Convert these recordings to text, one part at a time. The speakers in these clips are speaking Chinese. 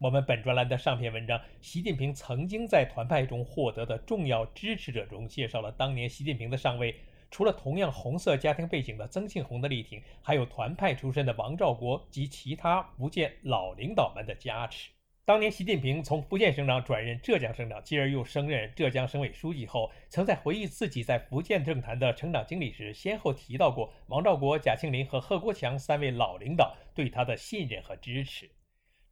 我们本专栏的上篇文章《习近平曾经在团派中获得的重要支持者》中，介绍了当年习近平的上位，除了同样红色家庭背景的曾庆红的力挺，还有团派出身的王兆国及其他福建老领导们的加持。当年习近平从福建省长转任浙江省长，继而又升任浙江省委书记后，曾在回忆自己在福建政坛的成长经历时，先后提到过王兆国、贾庆林和贺国强三位老领导对他的信任和支持。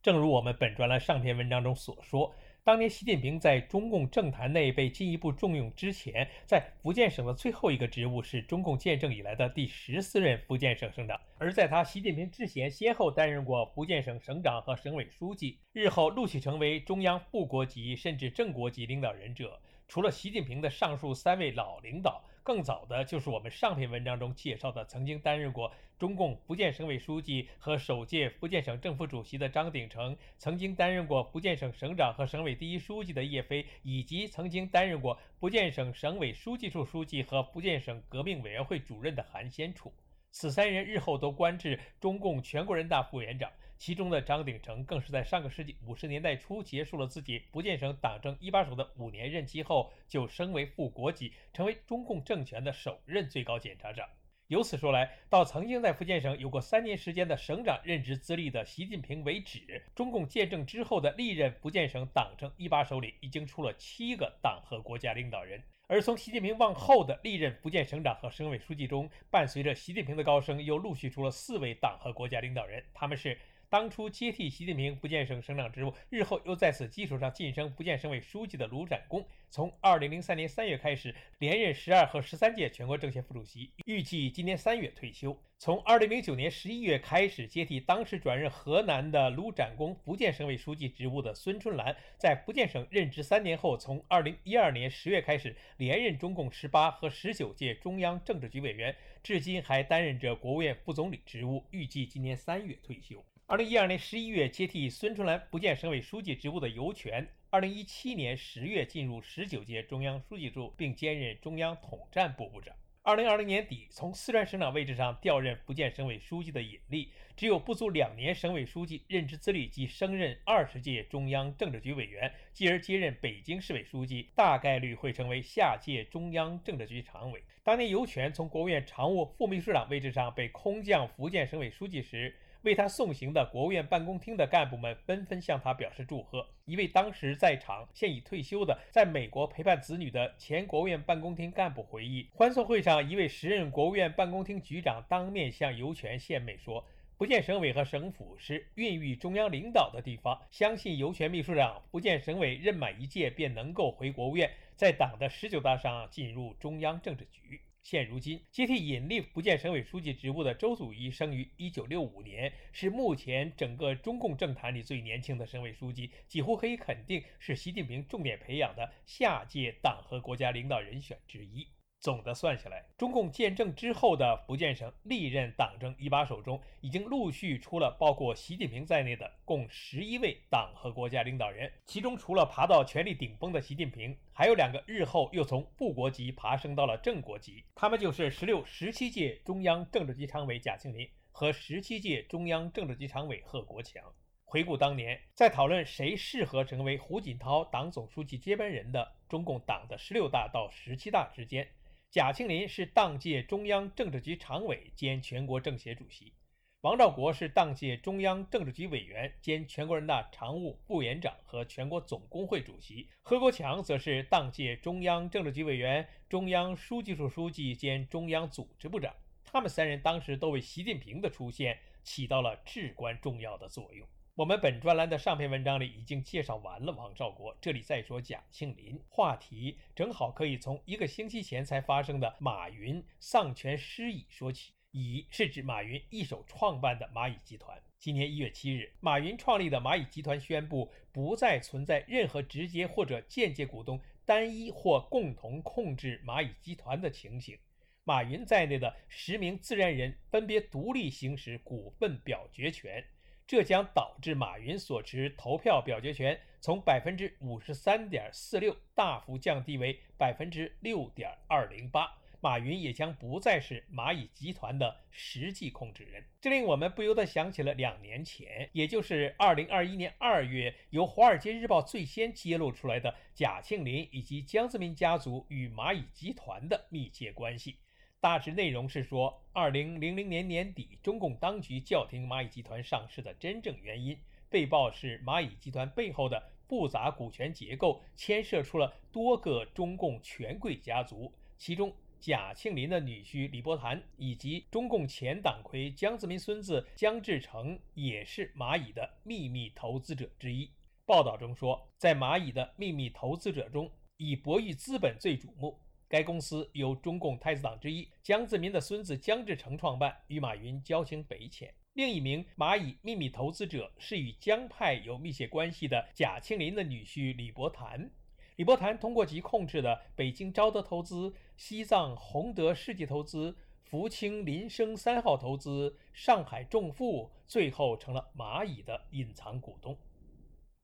正如我们本专栏上篇文章中所说，当年习近平在中共政坛内被进一步重用之前，在福建省的最后一个职务是中共建政以来的第十四任福建省省长。而在他习近平之前，先后担任过福建省省长和省委书记，日后陆续成为中央副国级甚至正国级领导人者。除了习近平的上述三位老领导，更早的就是我们上篇文章中介绍的曾经担任过。中共福建省委书记和首届福建省政府主席的张鼎丞，曾经担任过福建省省长和省委第一书记的叶飞，以及曾经担任过福建省省委书记处书记和福建省革命委员会主任的韩先楚。此三人日后都官至中共全国人大副委员长，其中的张鼎丞更是在上个世纪五十年代初结束了自己福建省党政一把手的五年任期后，就升为副国级，成为中共政权的首任最高检察长。由此说来，到曾经在福建省有过三年时间的省长任职资历的习近平为止，中共建政之后的历任福建省党政一把手里，已经出了七个党和国家领导人。而从习近平往后的历任福建省长和省委书记中，伴随着习近平的高升，又陆续出了四位党和国家领导人，他们是。当初接替习近平福建省省长职务，日后又在此基础上晋升福建省委书记的卢展功，从二零零三年三月开始连任十二和十三届全国政协副主席，预计今年三月退休。从二零零九年十一月开始接替当时转任河南的卢展功福建省委书记职务的孙春兰，在福建省任职三年后，从二零一二年十月开始连任中共十八和十九届中央政治局委员，至今还担任着国务院副总理职务，预计今年三月退休。二零一二年十一月接替孙春兰福建省委书记职务的尤权，二零一七年十月进入十九届中央书记处，并兼任中央统战部部长。二零二零年底从四川省长位置上调任福建省委书记的尹力，只有不足两年省委书记任职资历即升任二十届中央政治局委员，继而接任北京市委书记，大概率会成为下届中央政治局常委。当年尤权从国务院常务副秘书长位置上被空降福建省委书记时，为他送行的国务院办公厅的干部们纷纷向他表示祝贺。一位当时在场、现已退休的在美国陪伴子女的前国务院办公厅干部回忆，欢送会上，一位时任国务院办公厅局长当面向尤权献媚说：“福建省委和省府是孕育中央领导的地方，相信尤权秘书长福建省委任满一届便能够回国务院，在党的十九大上进入中央政治局。”现如今接替尹力福建省委书记职务的周祖义生于一九六五年，是目前整个中共政坛里最年轻的省委书记，几乎可以肯定是习近平重点培养的下届党和国家领导人选之一。总的算下来，中共建政之后的福建省历任党政一把手中，已经陆续出了包括习近平在内的共十一位党和国家领导人。其中，除了爬到权力顶峰的习近平，还有两个日后又从副国级爬升到了正国级，他们就是十六、十七届中央政治局常委贾庆林和十七届中央政治局常委贺国强。回顾当年，在讨论谁适合成为胡锦涛党总书记接班人的中共党的十六大到十七大之间。贾庆林是当届中央政治局常委兼全国政协主席，王兆国是当届中央政治局委员兼全国人大常务副委员长和全国总工会主席，何国强则是当届中央政治局委员、中央书记处书记兼中央组织部长。他们三人当时都为习近平的出现起到了至关重要的作用。我们本专栏的上篇文章里已经介绍完了王兆国，这里再说贾庆林，话题正好可以从一个星期前才发生的马云丧权失意说起。乙是指马云一手创办的蚂蚁集团。今年一月七日，马云创立的蚂蚁集团宣布不再存在任何直接或者间接股东单一或共同控制蚂蚁集团的情形。马云在内的十名自然人分别独立行使股份表决权，这将导致马云所持投票表决权从百分之五十三点四六大幅降低为百分之六点二零八。马云也将不再是蚂蚁集团的实际控制人。这令我们不由得想起了两年前，也就是二零二一年二月，由《华尔街日报》最先揭露出来的贾庆林以及江泽民家族与蚂蚁集团的密切关系。大致内容是说，二零零零年年底，中共当局叫停蚂蚁集团上市的真正原因，被曝是蚂蚁集团背后的复杂股权结构牵涉出了多个中共权贵家族，其中贾庆林的女婿李伯潭以及中共前党魁江泽民孙子江志成也是蚂蚁的秘密投资者之一。报道中说，在蚂蚁的秘密投资者中，以博裕资本最瞩目。该公司由中共太子党之一江泽民的孙子江志成创办，与马云交情匪浅。另一名蚂蚁秘密投资者是与江派有密切关系的贾庆林的女婿李伯潭。李伯潭通过其控制的北京昭德投资、西藏宏德世纪投资、福清林生三号投资、上海众富，最后成了蚂蚁的隐藏股东。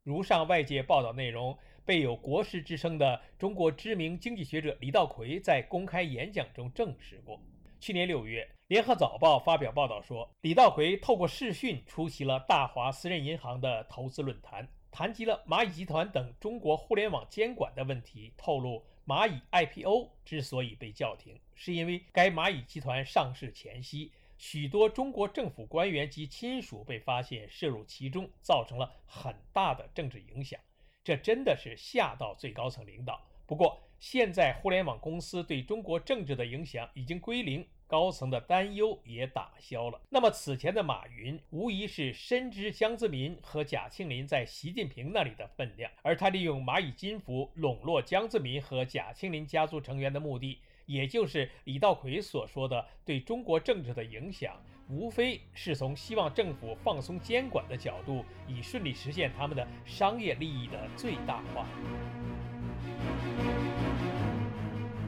如上外界报道内容。备有国师之称的中国知名经济学者李稻葵在公开演讲中证实过。去年六月，《联合早报》发表报道说，李稻葵透过视讯出席了大华私人银行的投资论坛，谈及了蚂蚁集团等中国互联网监管的问题。透露，蚂蚁 IPO 之所以被叫停，是因为该蚂蚁集团上市前夕，许多中国政府官员及亲属被发现涉入其中，造成了很大的政治影响。这真的是吓到最高层领导。不过，现在互联网公司对中国政治的影响已经归零，高层的担忧也打消了。那么，此前的马云无疑是深知江泽民和贾庆林在习近平那里的分量，而他利用蚂蚁金服笼络江泽民和贾庆林家族成员的目的，也就是李稻葵所说的对中国政治的影响。无非是从希望政府放松监管的角度，以顺利实现他们的商业利益的最大化。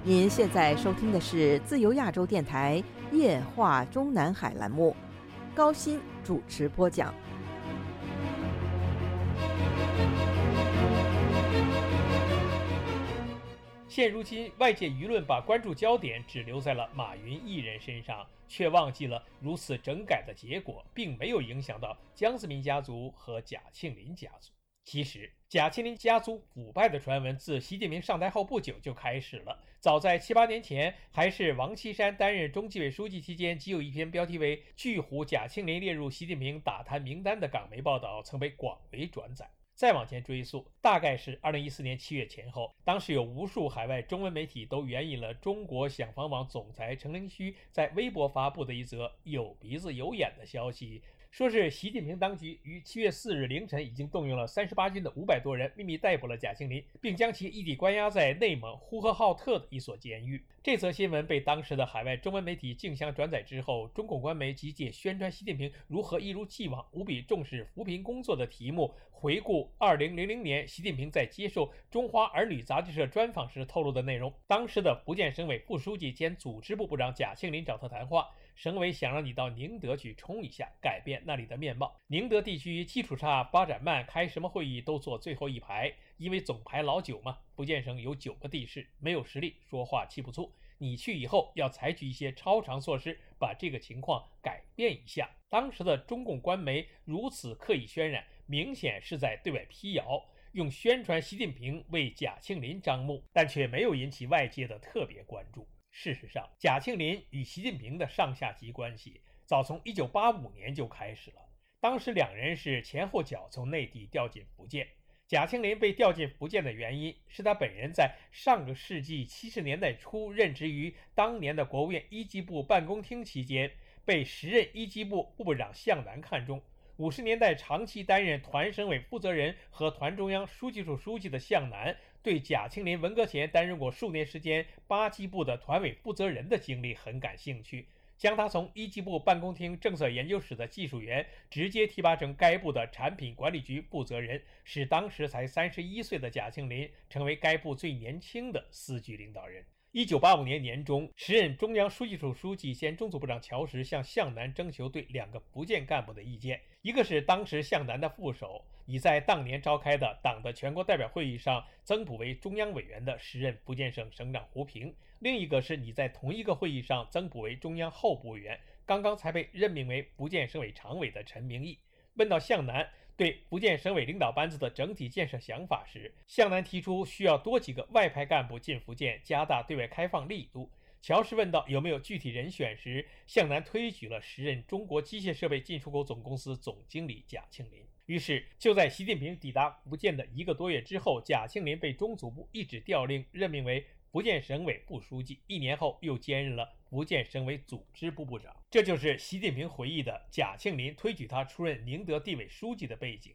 您现在收听的是自由亚洲电台夜话中南海栏目，高鑫主持播讲。现如今，外界舆论把关注焦点只留在了马云一人身上，却忘记了如此整改的结果并没有影响到江泽民家族和贾庆林家族。其实，贾庆林家族腐败的传闻自习近平上台后不久就开始了。早在七八年前，还是王岐山担任中纪委书记期间，即有一篇标题为“巨虎贾庆林列入习近平打贪名单”的港媒报道曾被广为转载。再往前追溯，大概是二零一四年七月前后，当时有无数海外中文媒体都援引了中国想房网总裁程凌虚在微博发布的一则有鼻子有眼的消息。说是习近平当局于七月四日凌晨已经动用了三十八军的五百多人，秘密逮捕了贾庆林，并将其异地关押在内蒙呼和浩特的一所监狱。这则新闻被当时的海外中文媒体竞相转载之后，中共官媒即借宣传习近平如何一如既往无比重视扶贫工作的题目，回顾二零零零年习近平在接受中华儿女杂志社专访时透露的内容。当时的福建省委副书记兼组织部部长贾庆林找他谈话。省委想让你到宁德去冲一下，改变那里的面貌。宁德地区基础差，发展慢，开什么会议都坐最后一排，因为总排老九嘛。福建省有九个地市，没有实力，说话气不粗。你去以后要采取一些超常措施，把这个情况改变一下。当时的中共官媒如此刻意渲染，明显是在对外辟谣，用宣传习近平为贾庆林张目，但却没有引起外界的特别关注。事实上，贾庆林与习近平的上下级关系早从1985年就开始了。当时两人是前后脚从内地调进福建。贾庆林被调进福建的原因是他本人在上个世纪70年代初任职于当年的国务院一机部办公厅期间，被时任一机部副部长向南看中。五十年代长期担任团省委负责人和团中央书记处书记的向南，对贾庆林文革前担任过数年时间八机部的团委负责人的经历很感兴趣，将他从一级部办公厅政策研究室的技术员直接提拔成该部的产品管理局负责人，使当时才三十一岁的贾庆林成为该部最年轻的司局领导人。一九八五年年中，时任中央书记处书记兼中组部长乔石向向南征求对两个福建干部的意见，一个是当时向南的副手，已在当年召开的党的全国代表会议上增补为中央委员的时任福建省省长胡平；另一个是你在同一个会议上增补为中央候补委员，刚刚才被任命为福建省委常委的陈明义。问到向南。对福建省委领导班子的整体建设想法时，向南提出需要多几个外派干部进福建，加大对外开放力度。乔氏问到有没有具体人选时，向南推举了时任中国机械设备进出口总公司总经理贾庆林。于是，就在习近平抵达福建的一个多月之后，贾庆林被中组部一纸调令任命为。福建省委副书记，一年后又兼任了福建省委组织部部长。这就是习近平回忆的贾庆林推举他出任宁德地委书记的背景。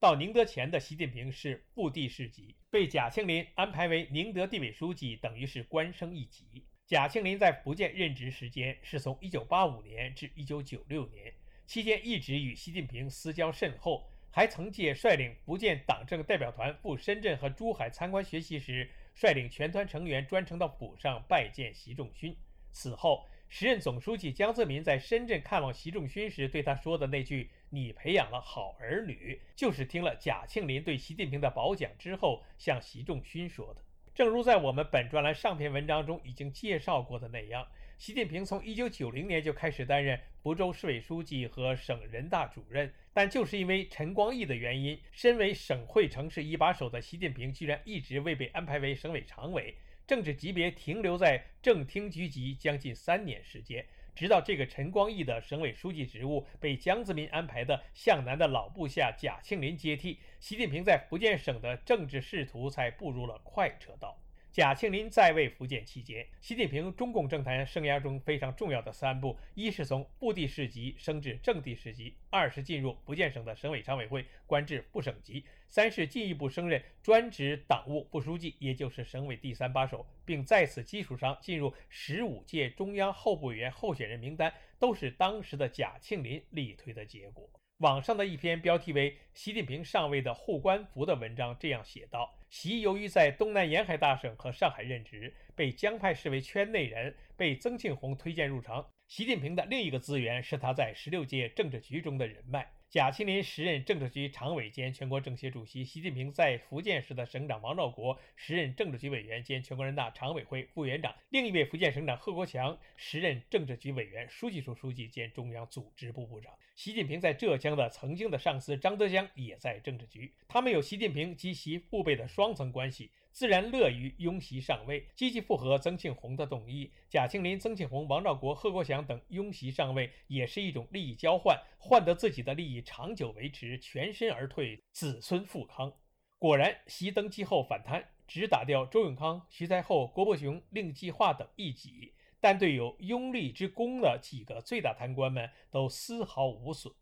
到宁德前的习近平是副地市级，被贾庆林安排为宁德地委书记，等于是官升一级。贾庆林在福建任职时间是从1985年至1996年，期间一直与习近平私交甚厚，还曾借率领福建党政代表团赴深圳和珠海参观学习时。率领全团成员专程到府上拜见习仲勋。此后，时任总书记江泽民在深圳看望习仲勋时，对他说的那句“你培养了好儿女”，就是听了贾庆林对习近平的褒奖之后向习仲勋说的。正如在我们本专栏上篇文章中已经介绍过的那样。习近平从1990年就开始担任福州市委书记和省人大主任，但就是因为陈光义的原因，身为省会城市一把手的习近平居然一直未被安排为省委常委，政治级别停留在正厅局级将近三年时间，直到这个陈光义的省委书记职务被江泽民安排的向南的老部下贾庆林接替，习近平在福建省的政治仕途才步入了快车道。贾庆林在位福建期间，习近平中共政坛生涯中非常重要的三步：一是从部地市级升至正地市级；二是进入福建省的省委常委会，官至副省级；三是进一步升任专职党务副书记，也就是省委第三把手，并在此基础上进入十五届中央候补委员候选人名单，都是当时的贾庆林力推的结果。网上的一篇标题为“习近平上位的护官符”的文章这样写道：习由于在东南沿海大省和上海任职，被江派视为圈内人，被曾庆红推荐入城。习近平的另一个资源是他在十六届政治局中的人脉。贾庆林时任政治局常委兼全国政协主席，习近平在福建时的省长王兆国时任政治局委员兼全国人大常委会副委员长。另一位福建省长贺国强时任政治局委员、书记处书记兼中央组织部部长。习近平在浙江的曾经的上司张德江也在政治局，他们有习近平及其父辈的双层关系。自然乐于拥袭上位，积极附和曾庆红的动议。贾庆林、曾庆红、王兆国、贺国强等拥袭上位，也是一种利益交换，换得自己的利益长久维持，全身而退，子孙富康。果然，习登基后反贪，只打掉周永康、徐才厚、郭伯雄、令计划等一己，但对有拥立之功的几个最大贪官们，都丝毫无损。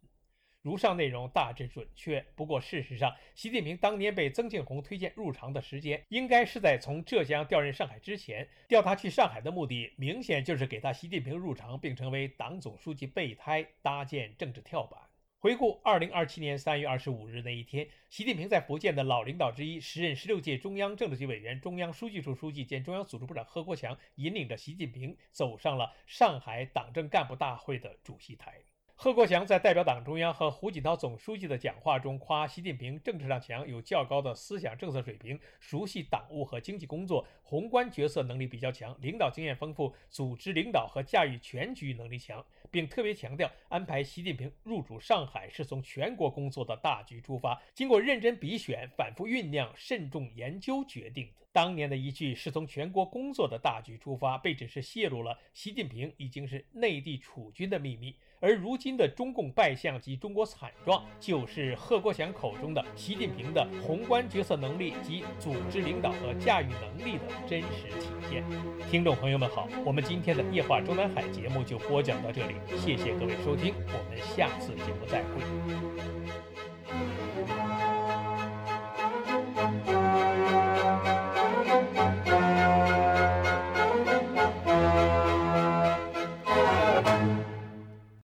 如上内容大致准确，不过事实上，习近平当年被曾庆红推荐入常的时间，应该是在从浙江调任上海之前。调他去上海的目的，明显就是给他习近平入常并成为党总书记备胎搭建政治跳板。回顾二零二七年三月二十五日那一天，习近平在福建的老领导之一，时任十六届中央政治局委员、中央书记处书记兼中央组织部长贺国强，引领着习近平走上了上海党政干部大会的主席台。贺国强在代表党中央和胡锦涛总书记的讲话中夸习近平政治上强，有较高的思想政策水平，熟悉党务和经济工作，宏观决策能力比较强，领导经验丰富，组织领导和驾驭全局能力强，并特别强调安排习近平入主上海是从全国工作的大局出发，经过认真比选、反复酝酿、慎重研究决定的。当年的一句是从全国工作的大局出发，被指是泄露了习近平已经是内地储军的秘密。而如今的中共败相及中国惨状，就是贺国强口中的习近平的宏观决策能力及组织领导和驾驭能力的真实体现。听众朋友们好，我们今天的夜话中南海节目就播讲到这里，谢谢各位收听，我们下次节目再会。